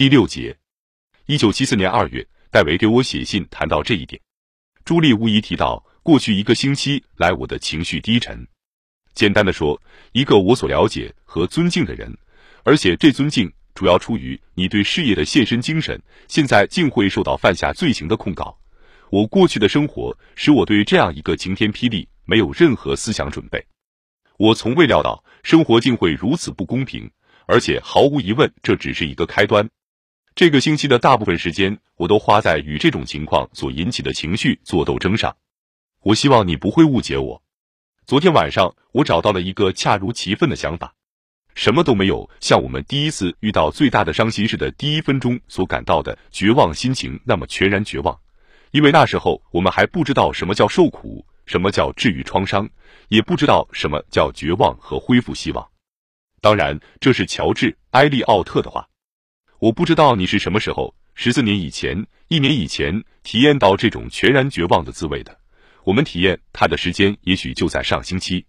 第六节，一九七四年二月，戴维给我写信谈到这一点。朱莉无疑提到，过去一个星期来，我的情绪低沉。简单的说，一个我所了解和尊敬的人，而且这尊敬主要出于你对事业的献身精神，现在竟会受到犯下罪行的控告。我过去的生活使我对这样一个晴天霹雳没有任何思想准备。我从未料到生活竟会如此不公平，而且毫无疑问，这只是一个开端。这个星期的大部分时间，我都花在与这种情况所引起的情绪做斗争上。我希望你不会误解我。昨天晚上，我找到了一个恰如其分的想法，什么都没有像我们第一次遇到最大的伤心事的第一分钟所感到的绝望心情那么全然绝望，因为那时候我们还不知道什么叫受苦，什么叫治愈创伤，也不知道什么叫绝望和恢复希望。当然，这是乔治·埃利奥特的话。我不知道你是什么时候，十四年以前、一年以前体验到这种全然绝望的滋味的。我们体验它的时间也许就在上星期。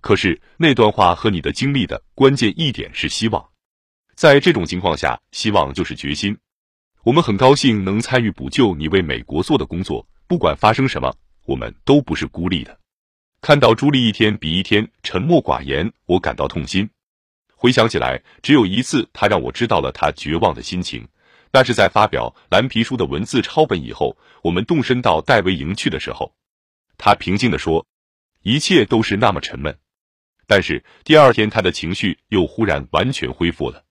可是那段话和你的经历的关键一点是希望。在这种情况下，希望就是决心。我们很高兴能参与补救你为美国做的工作，不管发生什么，我们都不是孤立的。看到朱莉一天比一天沉默寡言，我感到痛心。回想起来，只有一次，他让我知道了他绝望的心情。那是在发表蓝皮书的文字抄本以后，我们动身到戴维营去的时候。他平静地说：“一切都是那么沉闷。”但是第二天，他的情绪又忽然完全恢复了。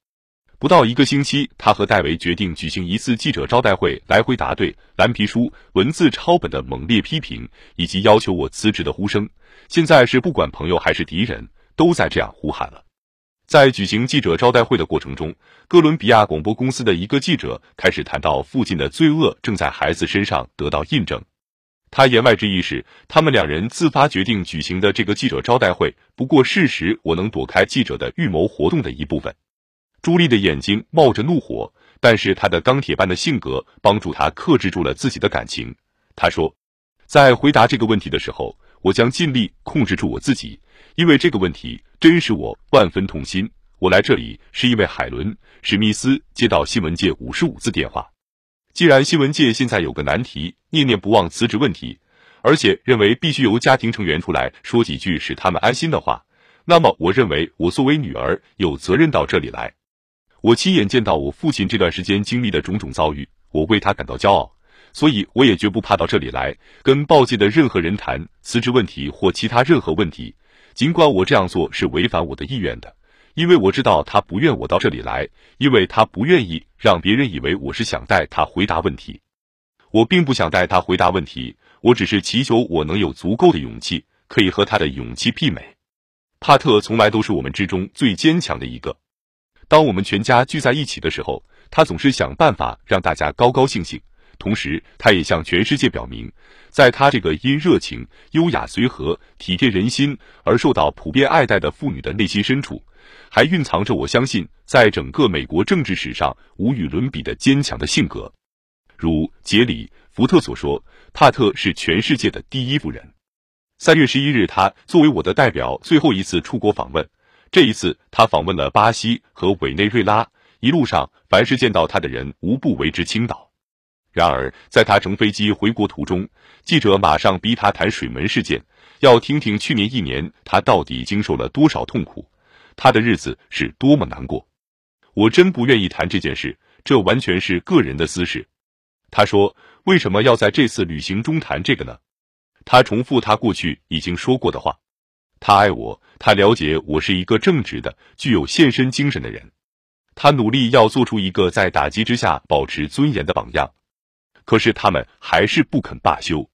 不到一个星期，他和戴维决定举行一次记者招待会，来回答对蓝皮书文字抄本的猛烈批评，以及要求我辞职的呼声。现在是不管朋友还是敌人，都在这样呼喊了。在举行记者招待会的过程中，哥伦比亚广播公司的一个记者开始谈到父亲的罪恶正在孩子身上得到印证。他言外之意是，他们两人自发决定举行的这个记者招待会，不过事实我能躲开记者的预谋活动的一部分。朱莉的眼睛冒着怒火，但是她的钢铁般的性格帮助她克制住了自己的感情。她说，在回答这个问题的时候，我将尽力控制住我自己。因为这个问题真使我万分痛心。我来这里是因为海伦·史密斯接到新闻界五十五次电话。既然新闻界现在有个难题，念念不忘辞职问题，而且认为必须由家庭成员出来说几句使他们安心的话，那么我认为我作为女儿有责任到这里来。我亲眼见到我父亲这段时间经历的种种遭遇，我为他感到骄傲，所以我也绝不怕到这里来跟报界的任何人谈辞职问题或其他任何问题。尽管我这样做是违反我的意愿的，因为我知道他不愿我到这里来，因为他不愿意让别人以为我是想带他回答问题。我并不想带他回答问题，我只是祈求我能有足够的勇气，可以和他的勇气媲美。帕特从来都是我们之中最坚强的一个。当我们全家聚在一起的时候，他总是想办法让大家高高兴兴。同时，他也向全世界表明，在他这个因热情、优雅、随和、体贴人心而受到普遍爱戴的妇女的内心深处，还蕴藏着我相信在整个美国政治史上无与伦比的坚强的性格。如杰里·福特所说，帕特是全世界的第一夫人。三月十一日，他作为我的代表最后一次出国访问。这一次，他访问了巴西和委内瑞拉，一路上凡是见到他的人，无不为之倾倒。然而，在他乘飞机回国途中，记者马上逼他谈水门事件，要听听去年一年他到底经受了多少痛苦，他的日子是多么难过。我真不愿意谈这件事，这完全是个人的私事。他说：“为什么要在这次旅行中谈这个呢？”他重复他过去已经说过的话：“他爱我，他了解我是一个正直的、具有献身精神的人，他努力要做出一个在打击之下保持尊严的榜样。”可是他们还是不肯罢休。